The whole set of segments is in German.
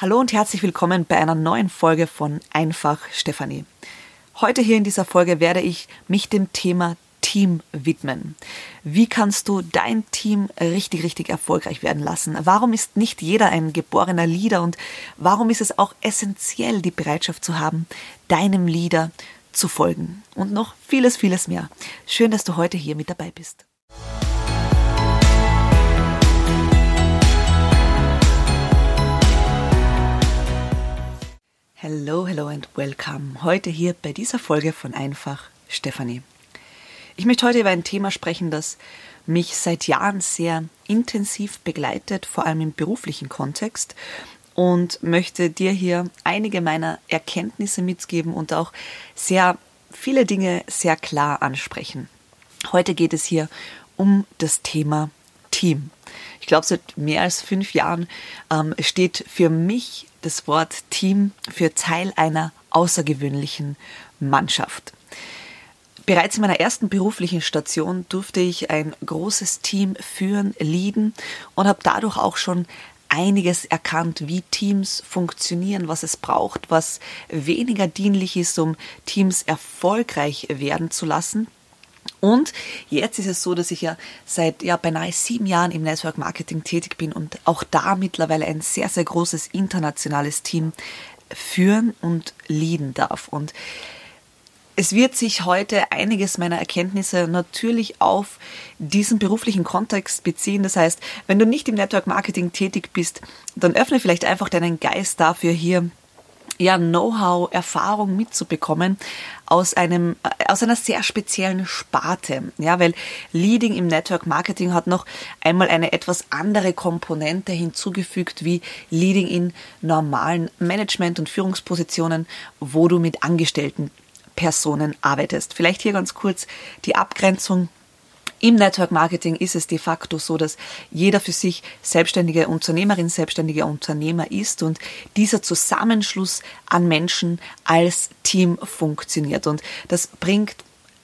Hallo und herzlich willkommen bei einer neuen Folge von Einfach Stefanie. Heute hier in dieser Folge werde ich mich dem Thema Team widmen. Wie kannst du dein Team richtig, richtig erfolgreich werden lassen? Warum ist nicht jeder ein geborener Leader und warum ist es auch essentiell, die Bereitschaft zu haben, deinem Leader zu folgen? Und noch vieles, vieles mehr. Schön, dass du heute hier mit dabei bist. Hello, hello and welcome. Heute hier bei dieser Folge von Einfach Stefanie. Ich möchte heute über ein Thema sprechen, das mich seit Jahren sehr intensiv begleitet, vor allem im beruflichen Kontext und möchte dir hier einige meiner Erkenntnisse mitgeben und auch sehr viele Dinge sehr klar ansprechen. Heute geht es hier um das Thema Team. Ich glaube, seit mehr als fünf Jahren ähm, steht für mich das Wort Team für Teil einer außergewöhnlichen Mannschaft. Bereits in meiner ersten beruflichen Station durfte ich ein großes Team führen, leaden und habe dadurch auch schon einiges erkannt, wie Teams funktionieren, was es braucht, was weniger dienlich ist, um Teams erfolgreich werden zu lassen und jetzt ist es so, dass ich ja seit ja, beinahe sieben Jahren im Network Marketing tätig bin und auch da mittlerweile ein sehr, sehr großes internationales Team führen und leaden darf. Und es wird sich heute einiges meiner Erkenntnisse natürlich auf diesen beruflichen Kontext beziehen. Das heißt, wenn du nicht im Network Marketing tätig bist, dann öffne vielleicht einfach deinen Geist dafür, hier ja, Know-how, Erfahrung mitzubekommen aus einem, äh, aus einer sehr speziellen Sparte. Ja, weil Leading im Network Marketing hat noch einmal eine etwas andere Komponente hinzugefügt wie Leading in normalen Management- und Führungspositionen, wo du mit angestellten Personen arbeitest. Vielleicht hier ganz kurz die Abgrenzung im Network Marketing ist es de facto so, dass jeder für sich selbstständige Unternehmerin, selbstständiger Unternehmer ist und dieser Zusammenschluss an Menschen als Team funktioniert. Und das bringt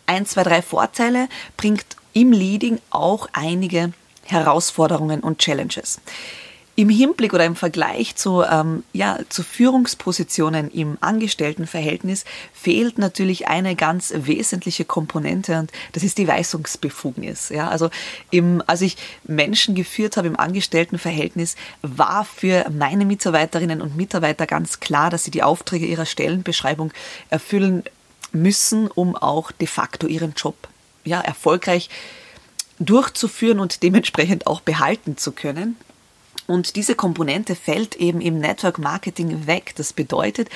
ein, zwei, drei Vorteile, bringt im Leading auch einige Herausforderungen und Challenges. Im Hinblick oder im Vergleich zu, ähm, ja, zu Führungspositionen im Angestelltenverhältnis fehlt natürlich eine ganz wesentliche Komponente und das ist die Weisungsbefugnis. Ja, also im, als ich Menschen geführt habe im Angestelltenverhältnis, war für meine Mitarbeiterinnen und Mitarbeiter ganz klar, dass sie die Aufträge ihrer Stellenbeschreibung erfüllen müssen, um auch de facto ihren Job ja, erfolgreich durchzuführen und dementsprechend auch behalten zu können. Und diese Komponente fällt eben im Network Marketing weg. Das bedeutet,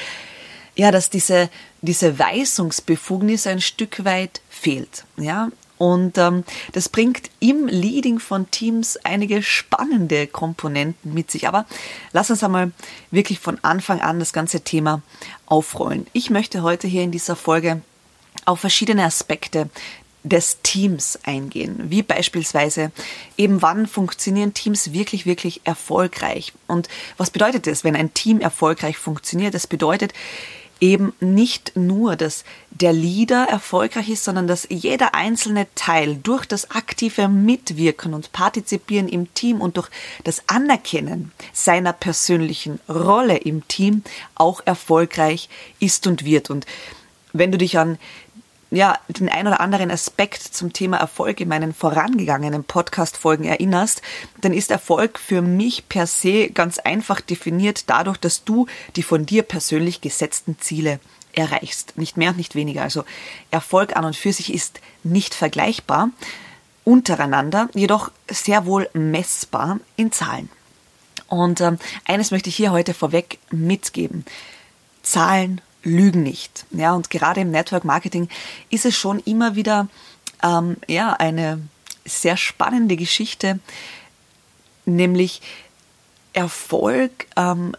ja, dass diese, diese Weisungsbefugnis ein Stück weit fehlt. Ja, und ähm, das bringt im Leading von Teams einige spannende Komponenten mit sich. Aber lass uns einmal wirklich von Anfang an das ganze Thema aufrollen. Ich möchte heute hier in dieser Folge auf verschiedene Aspekte des Teams eingehen, wie beispielsweise eben wann funktionieren Teams wirklich, wirklich erfolgreich. Und was bedeutet das, wenn ein Team erfolgreich funktioniert? Das bedeutet eben nicht nur, dass der Leader erfolgreich ist, sondern dass jeder einzelne Teil durch das aktive Mitwirken und Partizipieren im Team und durch das Anerkennen seiner persönlichen Rolle im Team auch erfolgreich ist und wird. Und wenn du dich an ja, den ein oder anderen Aspekt zum Thema Erfolg in meinen vorangegangenen Podcast-Folgen erinnerst, dann ist Erfolg für mich per se ganz einfach definiert dadurch, dass du die von dir persönlich gesetzten Ziele erreichst. Nicht mehr und nicht weniger. Also Erfolg an und für sich ist nicht vergleichbar untereinander, jedoch sehr wohl messbar in Zahlen. Und ähm, eines möchte ich hier heute vorweg mitgeben. Zahlen lügen nicht. Ja, und gerade im Network Marketing ist es schon immer wieder ähm, ja, eine sehr spannende Geschichte, nämlich Erfolg ähm,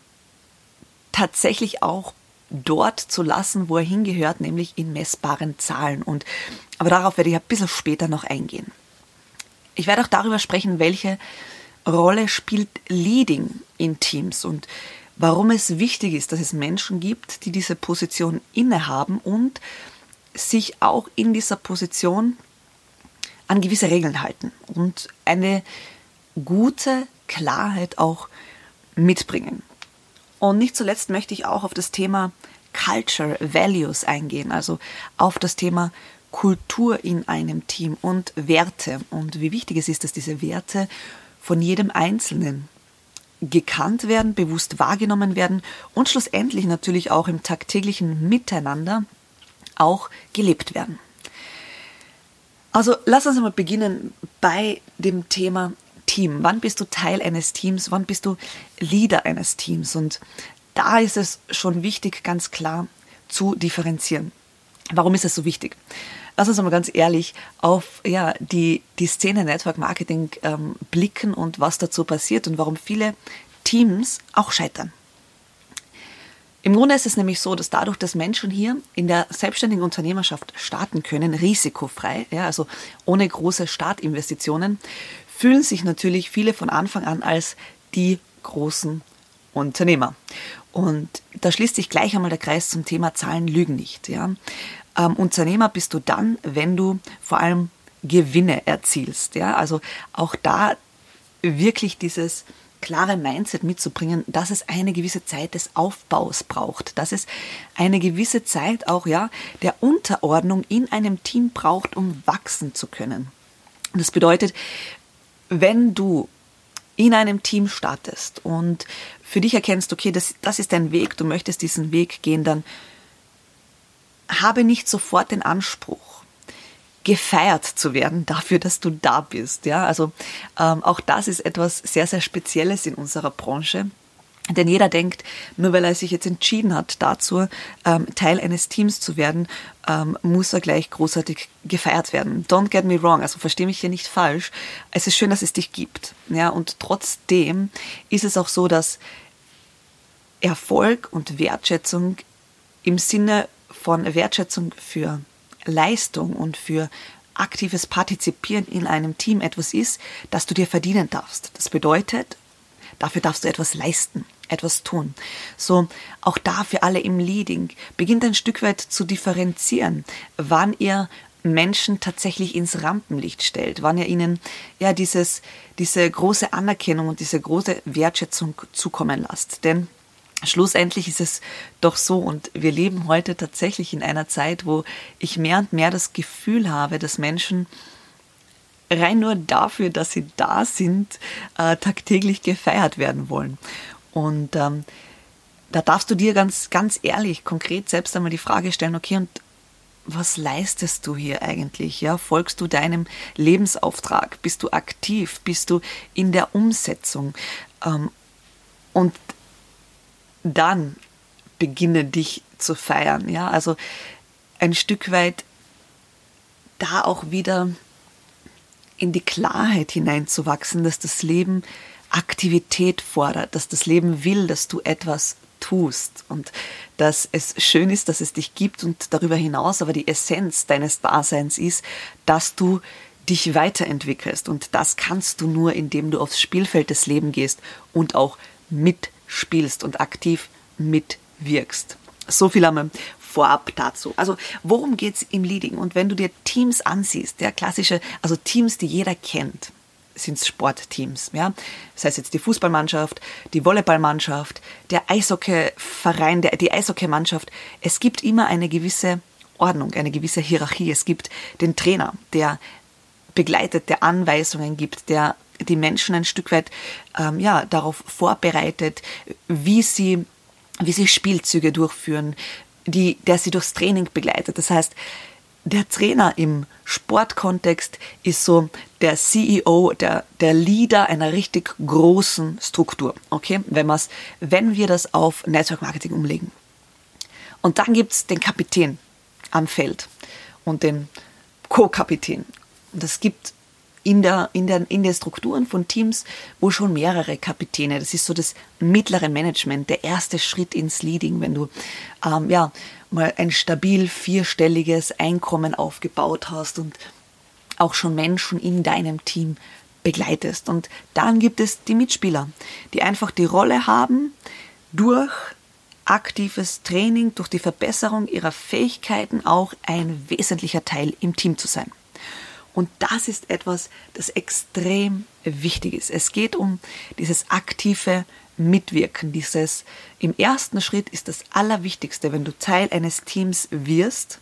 tatsächlich auch dort zu lassen, wo er hingehört, nämlich in messbaren Zahlen. Und aber darauf werde ich ein bisschen später noch eingehen. Ich werde auch darüber sprechen, welche Rolle spielt Leading in Teams und warum es wichtig ist, dass es Menschen gibt, die diese Position innehaben und sich auch in dieser Position an gewisse Regeln halten und eine gute Klarheit auch mitbringen. Und nicht zuletzt möchte ich auch auf das Thema Culture, Values eingehen, also auf das Thema Kultur in einem Team und Werte und wie wichtig es ist, dass diese Werte von jedem Einzelnen gekannt werden, bewusst wahrgenommen werden und schlussendlich natürlich auch im tagtäglichen Miteinander auch gelebt werden. Also lass uns mal beginnen bei dem Thema Team. Wann bist du Teil eines Teams? Wann bist du Leader eines Teams? Und da ist es schon wichtig, ganz klar zu differenzieren. Warum ist es so wichtig? Lass uns mal ganz ehrlich auf ja, die, die Szene Network Marketing ähm, blicken und was dazu passiert und warum viele Teams auch scheitern. Im Grunde ist es nämlich so, dass dadurch, dass Menschen hier in der selbstständigen Unternehmerschaft starten können, risikofrei, ja, also ohne große Startinvestitionen, fühlen sich natürlich viele von Anfang an als die großen Unternehmer. Und da schließt sich gleich einmal der Kreis zum Thema Zahlen lügen nicht. Ja. Ähm, Unternehmer bist du dann, wenn du vor allem Gewinne erzielst. Ja. Also auch da wirklich dieses klare Mindset mitzubringen, dass es eine gewisse Zeit des Aufbaus braucht, dass es eine gewisse Zeit auch ja der Unterordnung in einem Team braucht, um wachsen zu können. das bedeutet, wenn du in einem Team startest und für dich erkennst, okay, das, das ist dein Weg, du möchtest diesen Weg gehen, dann habe nicht sofort den Anspruch, gefeiert zu werden dafür, dass du da bist. Ja, also ähm, auch das ist etwas sehr, sehr Spezielles in unserer Branche. Denn jeder denkt, nur weil er sich jetzt entschieden hat, dazu ähm, Teil eines Teams zu werden, ähm, muss er gleich großartig gefeiert werden. Don't get me wrong, also verstehe mich hier nicht falsch. Es ist schön, dass es dich gibt. Ja, und trotzdem ist es auch so, dass Erfolg und Wertschätzung im Sinne von Wertschätzung für Leistung und für aktives Partizipieren in einem Team etwas ist, das du dir verdienen darfst. Das bedeutet, dafür darfst du etwas leisten, etwas tun. So, auch da für alle im Leading, beginnt ein Stück weit zu differenzieren, wann ihr Menschen tatsächlich ins Rampenlicht stellt, wann ihr ihnen ja dieses, diese große Anerkennung und diese große Wertschätzung zukommen lasst. Denn schlussendlich ist es doch so und wir leben heute tatsächlich in einer Zeit, wo ich mehr und mehr das Gefühl habe, dass Menschen rein nur dafür, dass sie da sind, äh, tagtäglich gefeiert werden wollen. Und ähm, da darfst du dir ganz, ganz ehrlich, konkret selbst einmal die Frage stellen, okay, und was leistest du hier eigentlich? Ja, folgst du deinem Lebensauftrag? Bist du aktiv? Bist du in der Umsetzung? Ähm, und dann beginne dich zu feiern. Ja, also ein Stück weit da auch wieder in die Klarheit hineinzuwachsen, dass das Leben Aktivität fordert, dass das Leben will, dass du etwas tust und dass es schön ist, dass es dich gibt und darüber hinaus aber die Essenz deines Daseins ist, dass du dich weiterentwickelst und das kannst du nur, indem du aufs Spielfeld des Lebens gehst und auch mit spielst und aktiv mitwirkst. So viel einmal vorab dazu. Also worum geht es im Leading? Und wenn du dir Teams ansiehst, der klassische, also Teams, die jeder kennt, sind Sportteams. Ja? Das heißt jetzt die Fußballmannschaft, die Volleyballmannschaft, der Eishockeyverein, der, die Eishockeymannschaft. Es gibt immer eine gewisse Ordnung, eine gewisse Hierarchie. Es gibt den Trainer, der begleitet, der Anweisungen gibt, der die Menschen ein Stück weit ähm, ja, darauf vorbereitet, wie sie, wie sie Spielzüge durchführen, die, der sie durchs Training begleitet. Das heißt, der Trainer im Sportkontext ist so der CEO, der, der Leader einer richtig großen Struktur. Okay, wenn, wenn wir das auf Network Marketing umlegen. Und dann gibt es den Kapitän am Feld und den Co-Kapitän. Und es gibt in, der, in, der, in den Strukturen von Teams, wo schon mehrere Kapitäne, das ist so das mittlere Management, der erste Schritt ins Leading, wenn du ähm, ja, mal ein stabil vierstelliges Einkommen aufgebaut hast und auch schon Menschen in deinem Team begleitest. Und dann gibt es die Mitspieler, die einfach die Rolle haben, durch aktives Training, durch die Verbesserung ihrer Fähigkeiten auch ein wesentlicher Teil im Team zu sein. Und das ist etwas, das extrem wichtig ist. Es geht um dieses aktive Mitwirken, dieses im ersten Schritt ist das Allerwichtigste, wenn du Teil eines Teams wirst,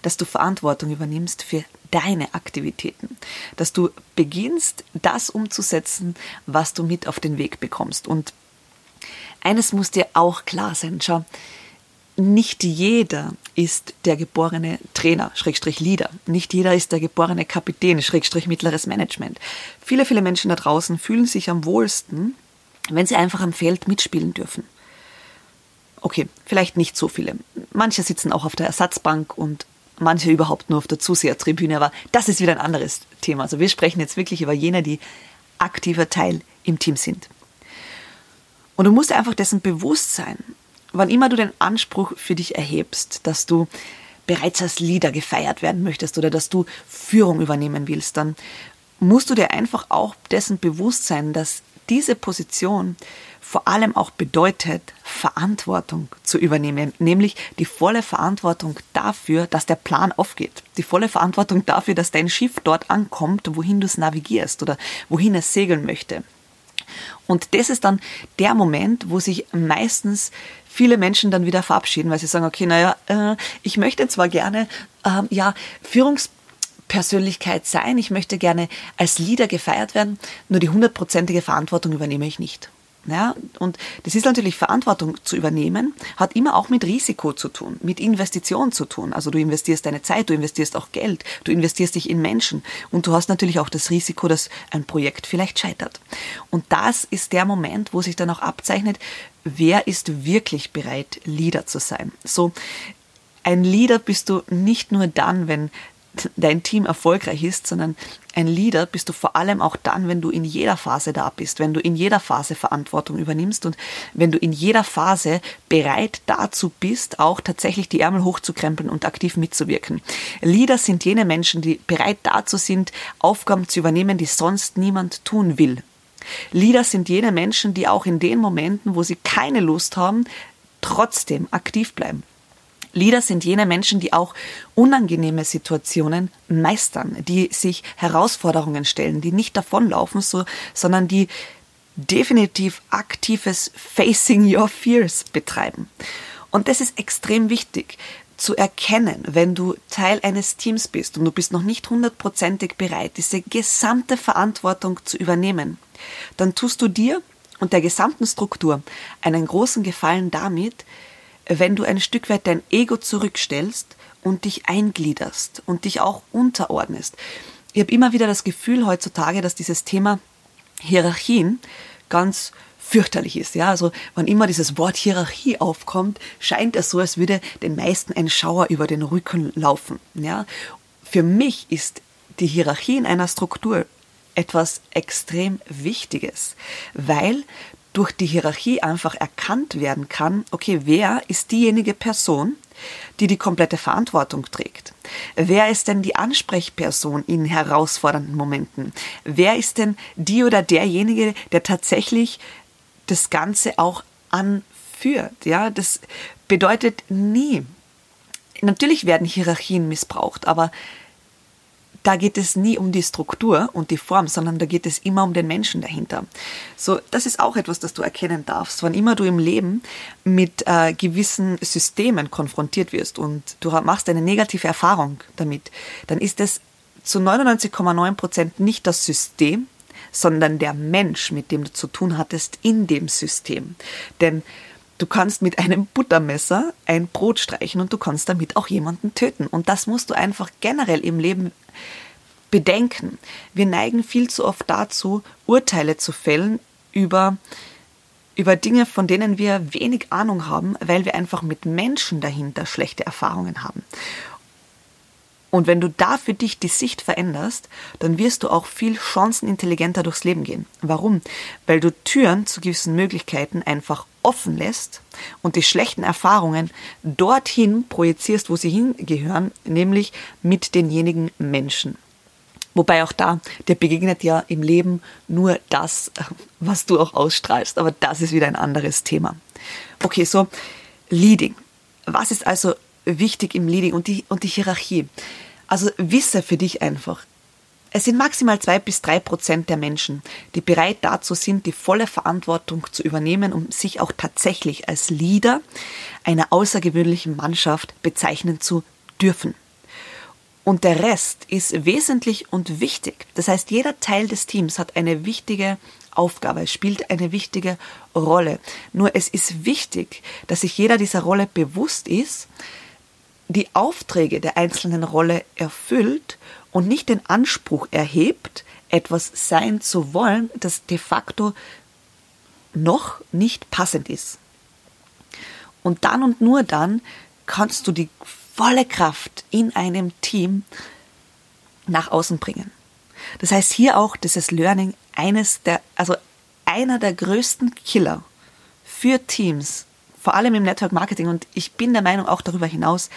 dass du Verantwortung übernimmst für deine Aktivitäten, dass du beginnst, das umzusetzen, was du mit auf den Weg bekommst. Und eines muss dir auch klar sein, schau, nicht jeder ist der geborene Trainer, Schrägstrich Leader. Nicht jeder ist der geborene Kapitän, Schrägstrich mittleres Management. Viele, viele Menschen da draußen fühlen sich am wohlsten, wenn sie einfach am Feld mitspielen dürfen. Okay, vielleicht nicht so viele. Manche sitzen auch auf der Ersatzbank und manche überhaupt nur auf der Zusehertribüne, aber das ist wieder ein anderes Thema. Also wir sprechen jetzt wirklich über jene, die aktiver Teil im Team sind. Und du musst einfach dessen bewusst sein, wann immer du den Anspruch für dich erhebst, dass du bereits als Leader gefeiert werden möchtest oder dass du Führung übernehmen willst, dann musst du dir einfach auch dessen bewusst sein, dass diese Position vor allem auch bedeutet, Verantwortung zu übernehmen, nämlich die volle Verantwortung dafür, dass der Plan aufgeht, die volle Verantwortung dafür, dass dein Schiff dort ankommt, wohin du es navigierst oder wohin es segeln möchte. Und das ist dann der Moment, wo sich meistens viele Menschen dann wieder verabschieden, weil sie sagen, okay, naja, äh, ich möchte zwar gerne, äh, ja, Führungspersönlichkeit sein, ich möchte gerne als Leader gefeiert werden, nur die hundertprozentige Verantwortung übernehme ich nicht. Ja, und das ist natürlich Verantwortung zu übernehmen, hat immer auch mit Risiko zu tun, mit Investition zu tun. Also du investierst deine Zeit, du investierst auch Geld, du investierst dich in Menschen und du hast natürlich auch das Risiko, dass ein Projekt vielleicht scheitert. Und das ist der Moment, wo sich dann auch abzeichnet, wer ist wirklich bereit, Leader zu sein. So, ein Leader bist du nicht nur dann, wenn dein Team erfolgreich ist, sondern ein Leader bist du vor allem auch dann, wenn du in jeder Phase da bist, wenn du in jeder Phase Verantwortung übernimmst und wenn du in jeder Phase bereit dazu bist, auch tatsächlich die Ärmel hochzukrempeln und aktiv mitzuwirken. Leader sind jene Menschen, die bereit dazu sind, Aufgaben zu übernehmen, die sonst niemand tun will. Leader sind jene Menschen, die auch in den Momenten, wo sie keine Lust haben, trotzdem aktiv bleiben. Leader sind jene Menschen, die auch unangenehme Situationen meistern, die sich Herausforderungen stellen, die nicht davonlaufen, so, sondern die definitiv aktives Facing Your Fears betreiben. Und das ist extrem wichtig zu erkennen, wenn du Teil eines Teams bist und du bist noch nicht hundertprozentig bereit, diese gesamte Verantwortung zu übernehmen, dann tust du dir und der gesamten Struktur einen großen Gefallen damit, wenn du ein Stück weit dein Ego zurückstellst und dich eingliederst und dich auch unterordnest. Ich habe immer wieder das Gefühl heutzutage, dass dieses Thema Hierarchien ganz fürchterlich ist. Ja, also wann immer dieses Wort Hierarchie aufkommt, scheint es so, als würde den meisten ein Schauer über den Rücken laufen. Ja, für mich ist die Hierarchie in einer Struktur etwas extrem Wichtiges, weil durch die Hierarchie einfach erkannt werden kann, okay, wer ist diejenige Person, die die komplette Verantwortung trägt? Wer ist denn die Ansprechperson in herausfordernden Momenten? Wer ist denn die oder derjenige, der tatsächlich das Ganze auch anführt? Ja, das bedeutet nie. Natürlich werden Hierarchien missbraucht, aber da geht es nie um die Struktur und die Form, sondern da geht es immer um den Menschen dahinter. So, das ist auch etwas, das du erkennen darfst. Wann immer du im Leben mit äh, gewissen Systemen konfrontiert wirst und du machst eine negative Erfahrung damit, dann ist es zu 99,9 Prozent nicht das System, sondern der Mensch, mit dem du zu tun hattest in dem System. Denn Du kannst mit einem Buttermesser ein Brot streichen und du kannst damit auch jemanden töten. Und das musst du einfach generell im Leben bedenken. Wir neigen viel zu oft dazu, Urteile zu fällen über, über Dinge, von denen wir wenig Ahnung haben, weil wir einfach mit Menschen dahinter schlechte Erfahrungen haben. Und wenn du da für dich die Sicht veränderst, dann wirst du auch viel chancenintelligenter durchs Leben gehen. Warum? Weil du Türen zu gewissen Möglichkeiten einfach offen lässt und die schlechten Erfahrungen dorthin projizierst, wo sie hingehören, nämlich mit denjenigen Menschen. Wobei auch da, dir begegnet ja im Leben nur das, was du auch ausstrahlst. Aber das ist wieder ein anderes Thema. Okay, so Leading. Was ist also wichtig im Leading und die, und die Hierarchie? Also wisse für dich einfach, es sind maximal zwei bis drei Prozent der Menschen, die bereit dazu sind, die volle Verantwortung zu übernehmen, um sich auch tatsächlich als Leader einer außergewöhnlichen Mannschaft bezeichnen zu dürfen. Und der Rest ist wesentlich und wichtig. Das heißt, jeder Teil des Teams hat eine wichtige Aufgabe, spielt eine wichtige Rolle. Nur es ist wichtig, dass sich jeder dieser Rolle bewusst ist, die Aufträge der einzelnen Rolle erfüllt und nicht den Anspruch erhebt, etwas sein zu wollen, das de facto noch nicht passend ist. Und dann und nur dann kannst du die volle Kraft in einem Team nach außen bringen. Das heißt hier auch, dieses Learning eines der, also einer der größten Killer für Teams, vor allem im Network Marketing und ich bin der Meinung auch darüber hinaus,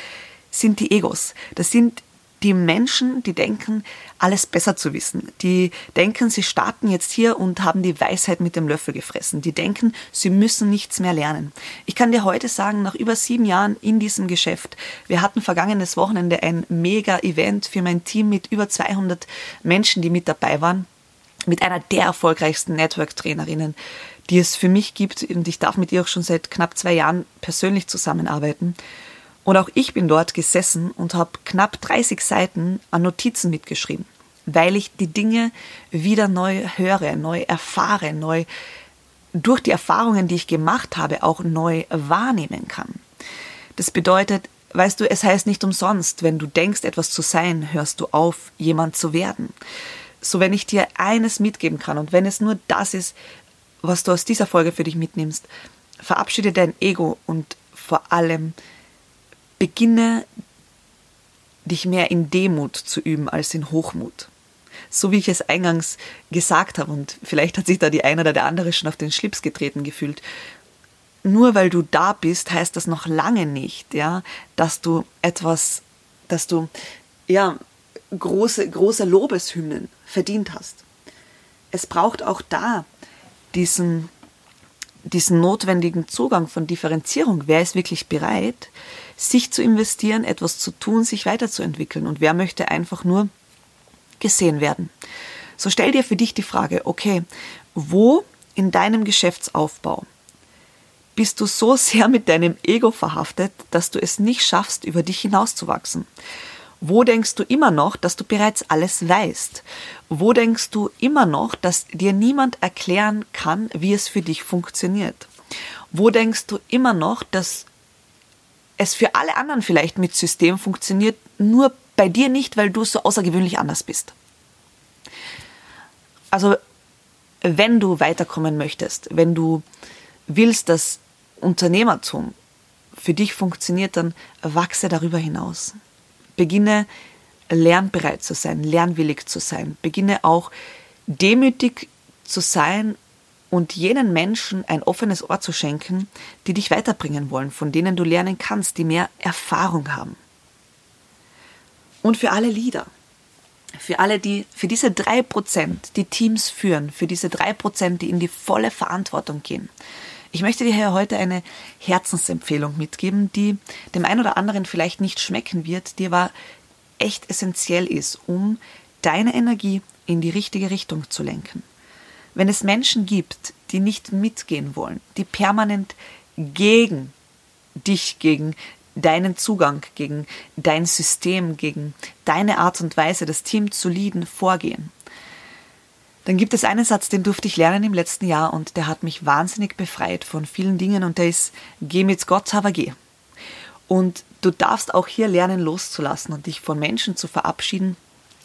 sind die Egos. Das sind die Menschen, die denken, alles besser zu wissen. Die denken, sie starten jetzt hier und haben die Weisheit mit dem Löffel gefressen. Die denken, sie müssen nichts mehr lernen. Ich kann dir heute sagen, nach über sieben Jahren in diesem Geschäft, wir hatten vergangenes Wochenende ein Mega-Event für mein Team mit über 200 Menschen, die mit dabei waren, mit einer der erfolgreichsten Network-Trainerinnen, die es für mich gibt. Und ich darf mit ihr auch schon seit knapp zwei Jahren persönlich zusammenarbeiten. Und auch ich bin dort gesessen und habe knapp 30 Seiten an Notizen mitgeschrieben, weil ich die Dinge wieder neu höre, neu erfahre, neu durch die Erfahrungen, die ich gemacht habe, auch neu wahrnehmen kann. Das bedeutet, weißt du, es heißt nicht umsonst, wenn du denkst, etwas zu sein, hörst du auf, jemand zu werden. So, wenn ich dir eines mitgeben kann und wenn es nur das ist, was du aus dieser Folge für dich mitnimmst, verabschiede dein Ego und vor allem Beginne dich mehr in Demut zu üben als in Hochmut. So wie ich es eingangs gesagt habe, und vielleicht hat sich da die eine oder der andere schon auf den Schlips getreten gefühlt. Nur weil du da bist, heißt das noch lange nicht, ja, dass du etwas, dass du, ja, große, große Lobeshymnen verdient hast. Es braucht auch da diesen, diesen notwendigen Zugang von Differenzierung. Wer ist wirklich bereit, sich zu investieren, etwas zu tun, sich weiterzuentwickeln. Und wer möchte einfach nur gesehen werden? So stell dir für dich die Frage, okay, wo in deinem Geschäftsaufbau bist du so sehr mit deinem Ego verhaftet, dass du es nicht schaffst, über dich hinauszuwachsen? Wo denkst du immer noch, dass du bereits alles weißt? Wo denkst du immer noch, dass dir niemand erklären kann, wie es für dich funktioniert? Wo denkst du immer noch, dass es für alle anderen vielleicht mit System funktioniert, nur bei dir nicht, weil du so außergewöhnlich anders bist. Also, wenn du weiterkommen möchtest, wenn du willst, dass Unternehmertum für dich funktioniert, dann wachse darüber hinaus. Beginne lernbereit zu sein, lernwillig zu sein. Beginne auch demütig zu sein und jenen Menschen ein offenes Ohr zu schenken, die dich weiterbringen wollen, von denen du lernen kannst, die mehr Erfahrung haben. Und für alle Leader, für alle, die, für diese drei Prozent, die Teams führen, für diese drei Prozent, die in die volle Verantwortung gehen. Ich möchte dir hier heute eine Herzensempfehlung mitgeben, die dem einen oder anderen vielleicht nicht schmecken wird, die aber echt essentiell ist, um deine Energie in die richtige Richtung zu lenken. Wenn es Menschen gibt, die nicht mitgehen wollen, die permanent gegen dich, gegen deinen Zugang, gegen dein System, gegen deine Art und Weise, das Team zu leaden, vorgehen, dann gibt es einen Satz, den durfte ich lernen im letzten Jahr und der hat mich wahnsinnig befreit von vielen Dingen und der ist, geh mit Gott, aber geh. Und du darfst auch hier lernen loszulassen und dich von Menschen zu verabschieden,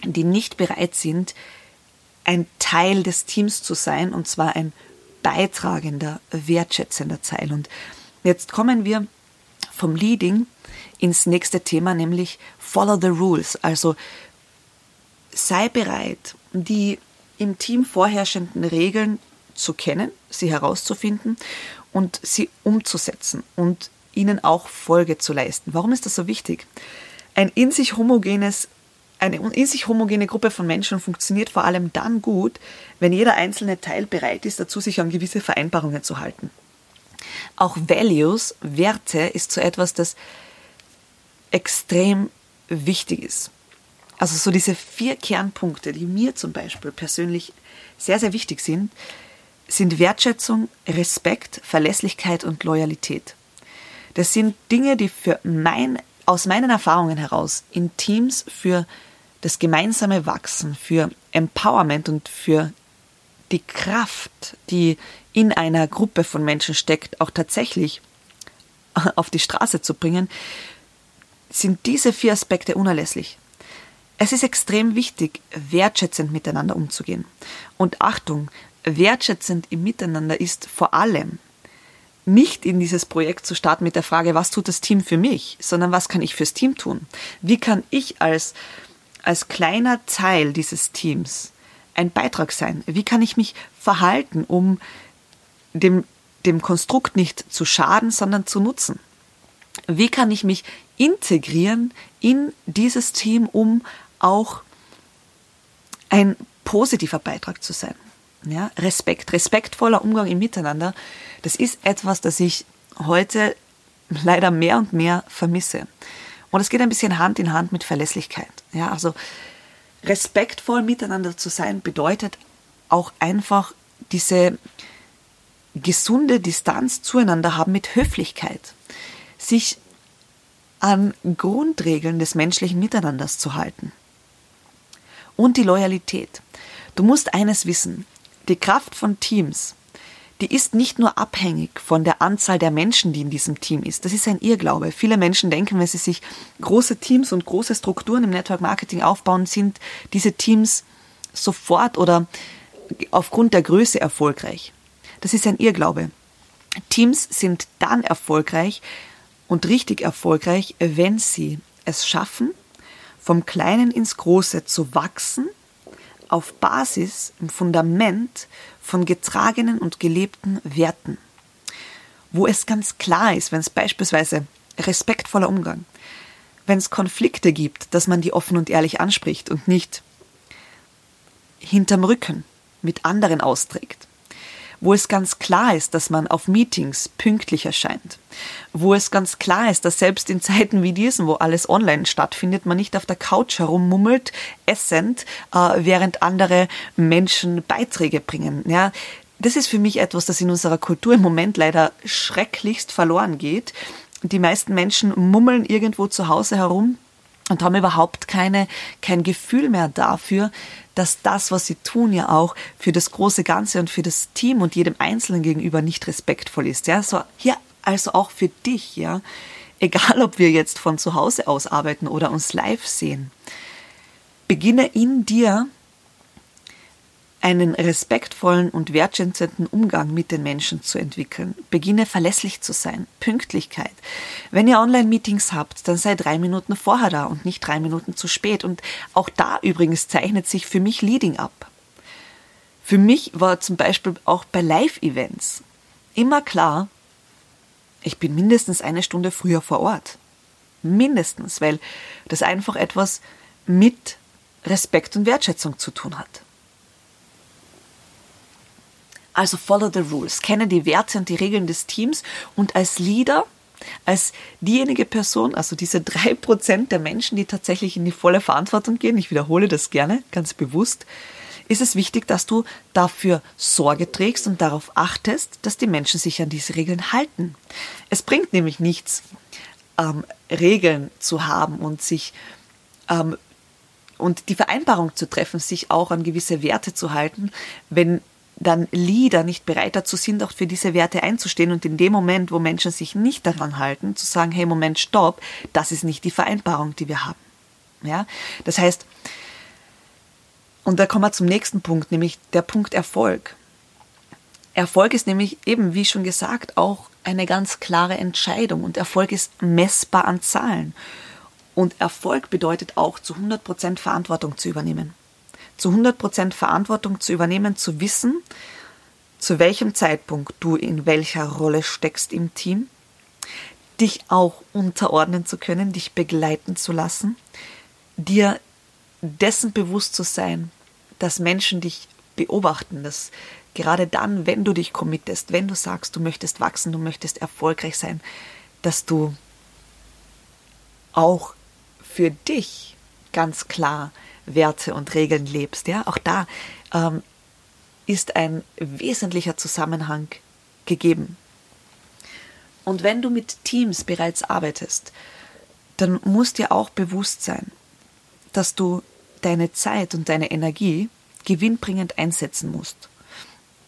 die nicht bereit sind, ein Teil des Teams zu sein und zwar ein beitragender, wertschätzender Teil. Und jetzt kommen wir vom Leading ins nächste Thema, nämlich Follow the Rules. Also sei bereit, die im Team vorherrschenden Regeln zu kennen, sie herauszufinden und sie umzusetzen und ihnen auch Folge zu leisten. Warum ist das so wichtig? Ein in sich homogenes eine in sich homogene Gruppe von Menschen funktioniert vor allem dann gut, wenn jeder einzelne Teil bereit ist, dazu sich an gewisse Vereinbarungen zu halten. Auch Values, Werte, ist so etwas, das extrem wichtig ist. Also so diese vier Kernpunkte, die mir zum Beispiel persönlich sehr, sehr wichtig sind, sind Wertschätzung, Respekt, Verlässlichkeit und Loyalität. Das sind Dinge, die für mein, aus meinen Erfahrungen heraus in Teams für das gemeinsame Wachsen, für Empowerment und für die Kraft, die in einer Gruppe von Menschen steckt, auch tatsächlich auf die Straße zu bringen, sind diese vier Aspekte unerlässlich. Es ist extrem wichtig, wertschätzend miteinander umzugehen. Und Achtung, wertschätzend im Miteinander ist vor allem nicht in dieses Projekt zu starten mit der Frage, was tut das Team für mich, sondern was kann ich fürs Team tun? Wie kann ich als, als kleiner Teil dieses Teams ein Beitrag sein? Wie kann ich mich verhalten, um dem, dem Konstrukt nicht zu schaden, sondern zu nutzen? Wie kann ich mich integrieren in dieses Team, um auch ein positiver Beitrag zu sein? Ja, Respekt, respektvoller Umgang im Miteinander, das ist etwas, das ich heute leider mehr und mehr vermisse. Und es geht ein bisschen Hand in Hand mit Verlässlichkeit. Ja, also respektvoll miteinander zu sein bedeutet auch einfach diese gesunde Distanz zueinander haben mit Höflichkeit. Sich an Grundregeln des menschlichen Miteinanders zu halten. Und die Loyalität. Du musst eines wissen. Die Kraft von Teams, die ist nicht nur abhängig von der Anzahl der Menschen, die in diesem Team ist. Das ist ein Irrglaube. Viele Menschen denken, wenn sie sich große Teams und große Strukturen im Network Marketing aufbauen, sind diese Teams sofort oder aufgrund der Größe erfolgreich. Das ist ein Irrglaube. Teams sind dann erfolgreich und richtig erfolgreich, wenn sie es schaffen, vom Kleinen ins Große zu wachsen auf Basis, im Fundament von getragenen und gelebten Werten. Wo es ganz klar ist, wenn es beispielsweise respektvoller Umgang, wenn es Konflikte gibt, dass man die offen und ehrlich anspricht und nicht hinterm Rücken mit anderen austrägt wo es ganz klar ist, dass man auf Meetings pünktlich erscheint, wo es ganz klar ist, dass selbst in Zeiten wie diesen, wo alles online stattfindet, man nicht auf der Couch herummummelt, essend, äh, während andere Menschen Beiträge bringen. Ja, das ist für mich etwas, das in unserer Kultur im Moment leider schrecklichst verloren geht. Die meisten Menschen mummeln irgendwo zu Hause herum, und haben überhaupt keine, kein Gefühl mehr dafür, dass das, was sie tun, ja auch für das große Ganze und für das Team und jedem Einzelnen gegenüber nicht respektvoll ist. Ja, so hier also auch für dich, ja. Egal, ob wir jetzt von zu Hause aus arbeiten oder uns live sehen. Beginne in dir einen respektvollen und wertschätzenden Umgang mit den Menschen zu entwickeln. Beginne verlässlich zu sein. Pünktlichkeit. Wenn ihr Online-Meetings habt, dann sei drei Minuten vorher da und nicht drei Minuten zu spät. Und auch da übrigens zeichnet sich für mich Leading ab. Für mich war zum Beispiel auch bei Live-Events immer klar, ich bin mindestens eine Stunde früher vor Ort. Mindestens, weil das einfach etwas mit Respekt und Wertschätzung zu tun hat. Also follow the rules, kenne die Werte und die Regeln des Teams und als Leader, als diejenige Person, also diese drei Prozent der Menschen, die tatsächlich in die volle Verantwortung gehen, ich wiederhole das gerne, ganz bewusst, ist es wichtig, dass du dafür Sorge trägst und darauf achtest, dass die Menschen sich an diese Regeln halten. Es bringt nämlich nichts, ähm, Regeln zu haben und sich ähm, und die Vereinbarung zu treffen, sich auch an gewisse Werte zu halten, wenn dann Leader nicht bereit dazu sind, auch für diese Werte einzustehen und in dem Moment, wo Menschen sich nicht daran halten, zu sagen, hey, Moment, stopp, das ist nicht die Vereinbarung, die wir haben. Ja, das heißt, und da kommen wir zum nächsten Punkt, nämlich der Punkt Erfolg. Erfolg ist nämlich eben, wie schon gesagt, auch eine ganz klare Entscheidung und Erfolg ist messbar an Zahlen. Und Erfolg bedeutet auch, zu 100% Verantwortung zu übernehmen zu 100% Verantwortung zu übernehmen, zu wissen, zu welchem Zeitpunkt du in welcher Rolle steckst im Team, dich auch unterordnen zu können, dich begleiten zu lassen, dir dessen bewusst zu sein, dass Menschen dich beobachten, dass gerade dann, wenn du dich committest, wenn du sagst, du möchtest wachsen, du möchtest erfolgreich sein, dass du auch für dich ganz klar Werte und Regeln lebst. Ja, auch da ähm, ist ein wesentlicher Zusammenhang gegeben. Und wenn du mit Teams bereits arbeitest, dann muss dir auch bewusst sein, dass du deine Zeit und deine Energie gewinnbringend einsetzen musst.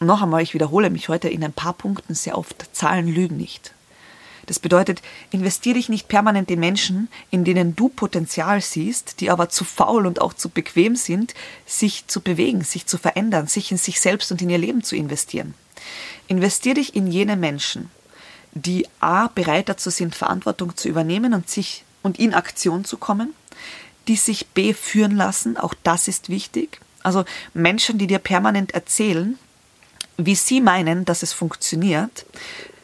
noch einmal, ich wiederhole mich heute in ein paar Punkten sehr oft, Zahlen lügen nicht. Das bedeutet, investiere dich nicht permanent in Menschen, in denen du Potenzial siehst, die aber zu faul und auch zu bequem sind, sich zu bewegen, sich zu verändern, sich in sich selbst und in ihr Leben zu investieren. Investiere dich in jene Menschen, die A bereit dazu sind, Verantwortung zu übernehmen und sich und in Aktion zu kommen, die sich B führen lassen, auch das ist wichtig. Also Menschen, die dir permanent erzählen, wie sie meinen, dass es funktioniert.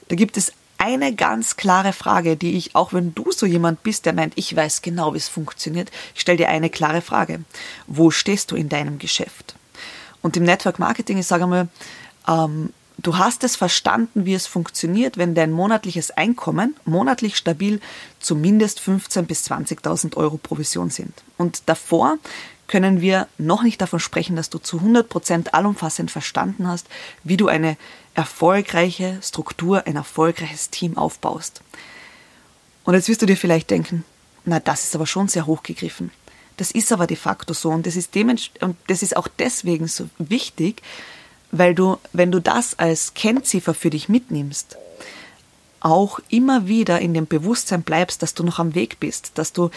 Da gibt es eine ganz klare Frage, die ich, auch wenn du so jemand bist, der meint, ich weiß genau, wie es funktioniert, ich stelle dir eine klare Frage. Wo stehst du in deinem Geschäft? Und im Network Marketing, ich sage mal, ähm, du hast es verstanden, wie es funktioniert, wenn dein monatliches Einkommen monatlich stabil zumindest 15.000 bis 20.000 Euro Provision sind. Und davor können wir noch nicht davon sprechen, dass du zu 100 Prozent allumfassend verstanden hast, wie du eine erfolgreiche Struktur, ein erfolgreiches Team aufbaust. Und jetzt wirst du dir vielleicht denken, na, das ist aber schon sehr hochgegriffen. Das ist aber de facto so und das ist, und das ist auch deswegen so wichtig, weil du, wenn du das als Kennziffer für dich mitnimmst, auch immer wieder in dem Bewusstsein bleibst, dass du noch am Weg bist, dass du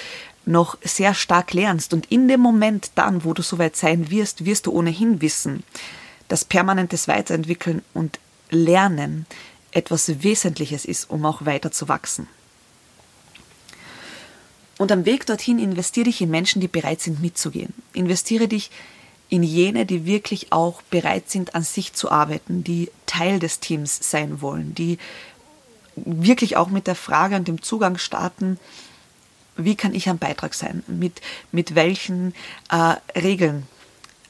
noch sehr stark lernst. Und in dem Moment dann, wo du soweit sein wirst, wirst du ohnehin wissen, dass permanentes Weiterentwickeln und Lernen etwas Wesentliches ist, um auch weiter zu wachsen. Und am Weg dorthin investiere dich in Menschen, die bereit sind mitzugehen. Investiere dich in jene, die wirklich auch bereit sind, an sich zu arbeiten, die Teil des Teams sein wollen, die wirklich auch mit der Frage und dem Zugang starten, wie kann ich ein Beitrag sein? Mit, mit welchen äh, Regeln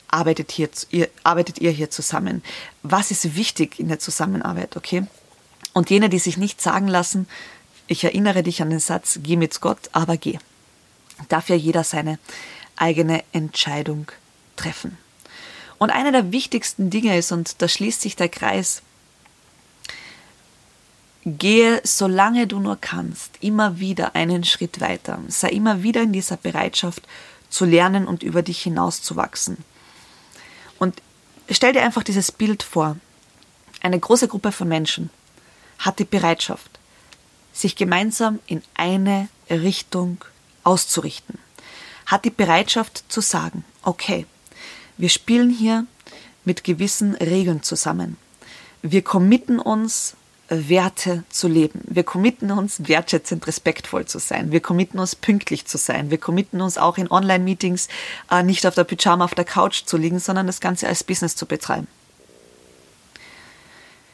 arbeitet, hier, ihr, arbeitet ihr hier zusammen? Was ist wichtig in der Zusammenarbeit, okay? Und jene, die sich nicht sagen lassen, ich erinnere dich an den Satz, geh mit Gott, aber geh. Darf ja jeder seine eigene Entscheidung. Und einer der wichtigsten Dinge ist, und da schließt sich der Kreis, Gehe, solange du nur kannst, immer wieder einen Schritt weiter. Sei immer wieder in dieser Bereitschaft zu lernen und über dich hinauszuwachsen. Und stell dir einfach dieses Bild vor. Eine große Gruppe von Menschen hat die Bereitschaft, sich gemeinsam in eine Richtung auszurichten. Hat die Bereitschaft zu sagen, okay, wir spielen hier mit gewissen Regeln zusammen. Wir committen uns Werte zu leben. Wir committen uns, wertschätzend respektvoll zu sein. Wir committen uns, pünktlich zu sein. Wir committen uns auch in Online-Meetings äh, nicht auf der Pyjama auf der Couch zu liegen, sondern das Ganze als Business zu betreiben.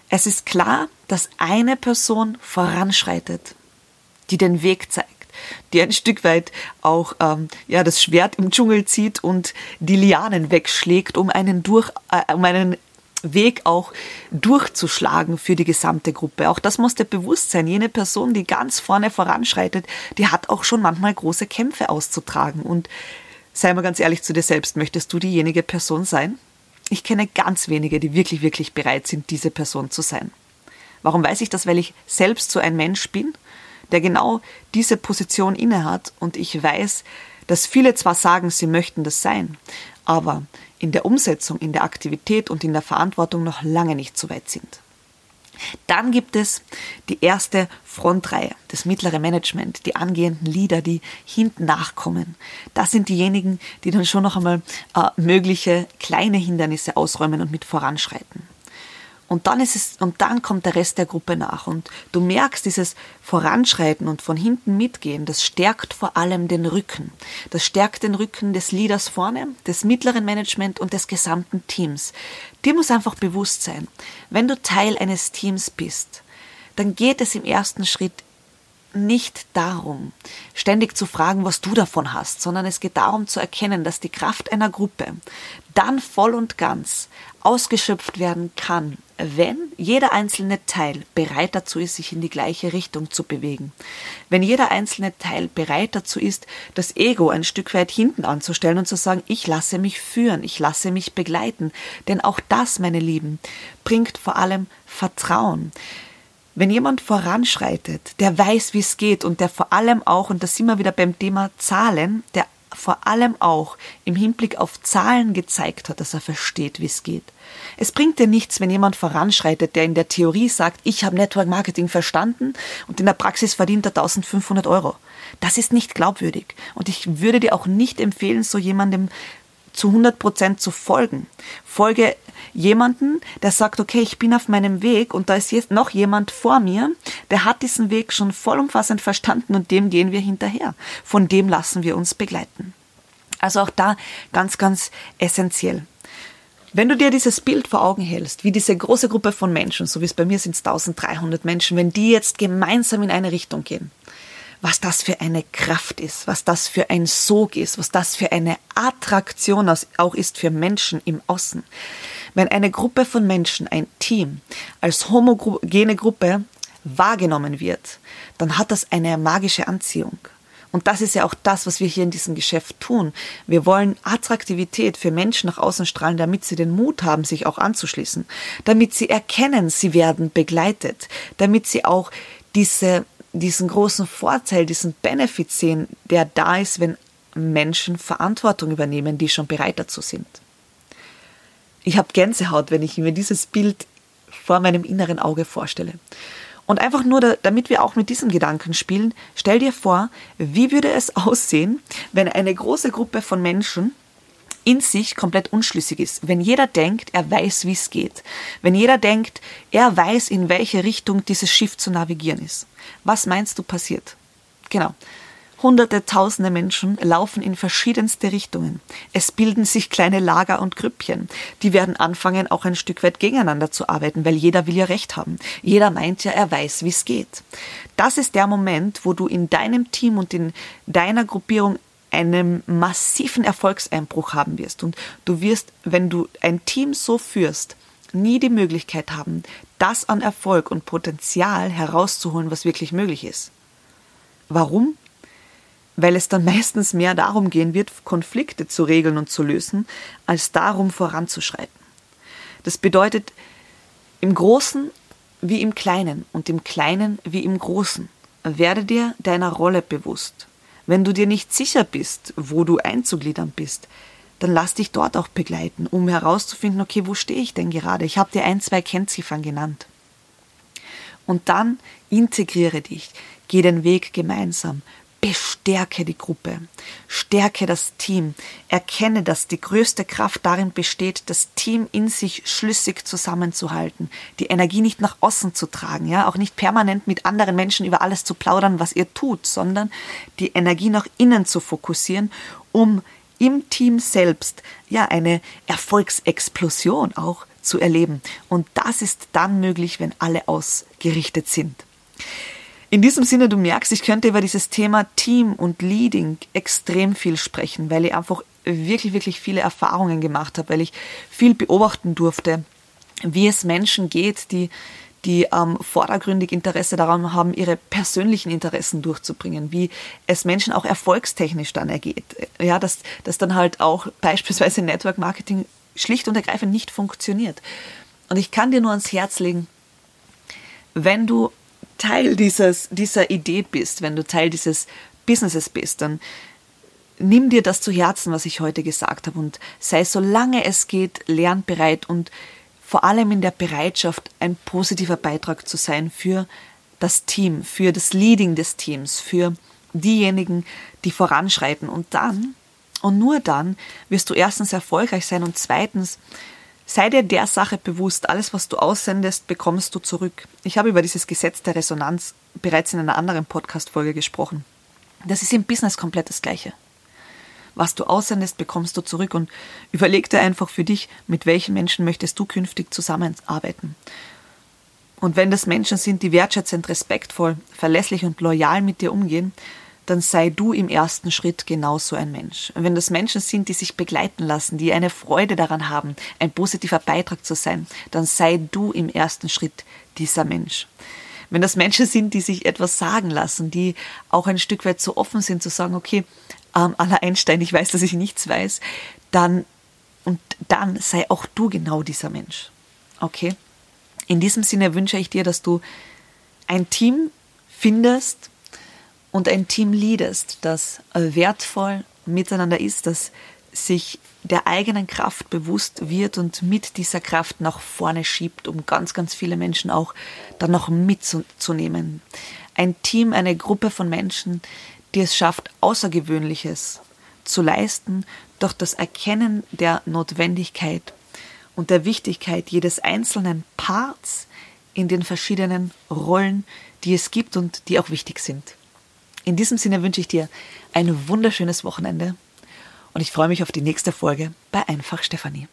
Es ist klar, dass eine Person voranschreitet, die den Weg zeigt, die ein Stück weit auch ähm, ja, das Schwert im Dschungel zieht und die Lianen wegschlägt, um einen, durch, äh, um einen Weg auch durchzuschlagen für die gesamte Gruppe. Auch das muss dir bewusst sein. Jene Person, die ganz vorne voranschreitet, die hat auch schon manchmal große Kämpfe auszutragen. Und sei mal ganz ehrlich zu dir selbst, möchtest du diejenige Person sein? Ich kenne ganz wenige, die wirklich, wirklich bereit sind, diese Person zu sein. Warum weiß ich das? Weil ich selbst so ein Mensch bin, der genau diese Position innehat und ich weiß, dass viele zwar sagen, sie möchten das sein, aber in der Umsetzung, in der Aktivität und in der Verantwortung noch lange nicht so weit sind. Dann gibt es die erste Frontreihe, das mittlere Management, die angehenden Leader, die hinten nachkommen. Das sind diejenigen, die dann schon noch einmal äh, mögliche kleine Hindernisse ausräumen und mit voranschreiten. Und dann ist es, und dann kommt der Rest der Gruppe nach. Und du merkst dieses Voranschreiten und von hinten mitgehen, das stärkt vor allem den Rücken. Das stärkt den Rücken des Leaders vorne, des mittleren Management und des gesamten Teams. Dir muss einfach bewusst sein, wenn du Teil eines Teams bist, dann geht es im ersten Schritt nicht darum, ständig zu fragen, was du davon hast, sondern es geht darum zu erkennen, dass die Kraft einer Gruppe dann voll und ganz ausgeschöpft werden kann, wenn jeder einzelne Teil bereit dazu ist, sich in die gleiche Richtung zu bewegen. Wenn jeder einzelne Teil bereit dazu ist, das Ego ein Stück weit hinten anzustellen und zu sagen, ich lasse mich führen, ich lasse mich begleiten. Denn auch das, meine Lieben, bringt vor allem Vertrauen. Wenn jemand voranschreitet, der weiß, wie es geht und der vor allem auch, und da sind wir wieder beim Thema Zahlen, der vor allem auch im Hinblick auf Zahlen gezeigt hat, dass er versteht, wie es geht. Es bringt dir nichts, wenn jemand voranschreitet, der in der Theorie sagt, ich habe Network Marketing verstanden und in der Praxis verdient er 1500 Euro. Das ist nicht glaubwürdig. Und ich würde dir auch nicht empfehlen, so jemandem zu 100 Prozent zu folgen. Folge jemanden, der sagt, okay, ich bin auf meinem Weg und da ist jetzt noch jemand vor mir, der hat diesen Weg schon vollumfassend verstanden und dem gehen wir hinterher. Von dem lassen wir uns begleiten. Also auch da ganz, ganz essentiell. Wenn du dir dieses Bild vor Augen hältst, wie diese große Gruppe von Menschen, so wie es bei mir sind 1300 Menschen, wenn die jetzt gemeinsam in eine Richtung gehen, was das für eine Kraft ist, was das für ein Sog ist, was das für eine Attraktion auch ist für Menschen im Außen. Wenn eine Gruppe von Menschen, ein Team, als homogene Gruppe wahrgenommen wird, dann hat das eine magische Anziehung. Und das ist ja auch das, was wir hier in diesem Geschäft tun. Wir wollen Attraktivität für Menschen nach außen strahlen, damit sie den Mut haben, sich auch anzuschließen, damit sie erkennen, sie werden begleitet, damit sie auch diese, diesen großen Vorteil, diesen Benefit sehen, der da ist, wenn Menschen Verantwortung übernehmen, die schon bereit dazu sind. Ich habe Gänsehaut, wenn ich mir dieses Bild vor meinem inneren Auge vorstelle. Und einfach nur, damit wir auch mit diesem Gedanken spielen, stell dir vor, wie würde es aussehen, wenn eine große Gruppe von Menschen in sich komplett unschlüssig ist. Wenn jeder denkt, er weiß, wie es geht. Wenn jeder denkt, er weiß, in welche Richtung dieses Schiff zu navigieren ist. Was meinst du passiert? Genau. Hunderte, tausende Menschen laufen in verschiedenste Richtungen. Es bilden sich kleine Lager und Grüppchen. Die werden anfangen, auch ein Stück weit gegeneinander zu arbeiten, weil jeder will ja Recht haben. Jeder meint ja, er weiß, wie es geht. Das ist der Moment, wo du in deinem Team und in deiner Gruppierung einen massiven Erfolgseinbruch haben wirst. Und du wirst, wenn du ein Team so führst, nie die Möglichkeit haben, das an Erfolg und Potenzial herauszuholen, was wirklich möglich ist. Warum? Weil es dann meistens mehr darum gehen wird, Konflikte zu regeln und zu lösen, als darum voranzuschreiten. Das bedeutet, im Großen wie im Kleinen und im Kleinen wie im Großen, werde dir deiner Rolle bewusst. Wenn du dir nicht sicher bist, wo du einzugliedern bist, dann lass dich dort auch begleiten, um herauszufinden, okay, wo stehe ich denn gerade? Ich habe dir ein, zwei Kennziffern genannt. Und dann integriere dich, geh den Weg gemeinsam, bestärke die Gruppe, stärke das Team, erkenne, dass die größte Kraft darin besteht, das Team in sich schlüssig zusammenzuhalten, die Energie nicht nach außen zu tragen, ja, auch nicht permanent mit anderen Menschen über alles zu plaudern, was ihr tut, sondern die Energie nach innen zu fokussieren, um im Team selbst ja eine Erfolgsexplosion auch zu erleben. Und das ist dann möglich, wenn alle ausgerichtet sind. In diesem Sinne, du merkst, ich könnte über dieses Thema Team und Leading extrem viel sprechen, weil ich einfach wirklich, wirklich viele Erfahrungen gemacht habe, weil ich viel beobachten durfte, wie es Menschen geht, die die ähm, vordergründig Interesse daran haben, ihre persönlichen Interessen durchzubringen, wie es Menschen auch erfolgstechnisch dann ergeht. Ja, dass, dass dann halt auch beispielsweise Network Marketing schlicht und ergreifend nicht funktioniert. Und ich kann dir nur ans Herz legen, wenn du Teil dieses, dieser Idee bist, wenn du Teil dieses Businesses bist, dann nimm dir das zu Herzen, was ich heute gesagt habe und sei solange es geht lernbereit und vor allem in der Bereitschaft, ein positiver Beitrag zu sein für das Team, für das Leading des Teams, für diejenigen, die voranschreiten. Und dann, und nur dann, wirst du erstens erfolgreich sein und zweitens Sei dir der Sache bewusst, alles, was du aussendest, bekommst du zurück. Ich habe über dieses Gesetz der Resonanz bereits in einer anderen Podcast-Folge gesprochen. Das ist im Business komplett das Gleiche. Was du aussendest, bekommst du zurück und überleg dir einfach für dich, mit welchen Menschen möchtest du künftig zusammenarbeiten. Und wenn das Menschen sind, die wertschätzend, respektvoll, verlässlich und loyal mit dir umgehen, dann sei du im ersten Schritt genauso ein Mensch. Und wenn das Menschen sind, die sich begleiten lassen, die eine Freude daran haben, ein positiver Beitrag zu sein, dann sei du im ersten Schritt dieser Mensch. Wenn das Menschen sind, die sich etwas sagen lassen, die auch ein Stück weit so offen sind zu sagen, okay, ähm, aller Einstein, ich weiß, dass ich nichts weiß, dann und dann sei auch du genau dieser Mensch. Okay? In diesem Sinne wünsche ich dir, dass du ein Team findest und ein Team leadest, das wertvoll miteinander ist, das sich der eigenen Kraft bewusst wird und mit dieser Kraft nach vorne schiebt, um ganz, ganz viele Menschen auch dann noch mitzunehmen. Ein Team, eine Gruppe von Menschen, die es schafft, Außergewöhnliches zu leisten durch das Erkennen der Notwendigkeit und der Wichtigkeit jedes einzelnen Parts in den verschiedenen Rollen, die es gibt und die auch wichtig sind. In diesem Sinne wünsche ich dir ein wunderschönes Wochenende und ich freue mich auf die nächste Folge bei Einfach Stefanie.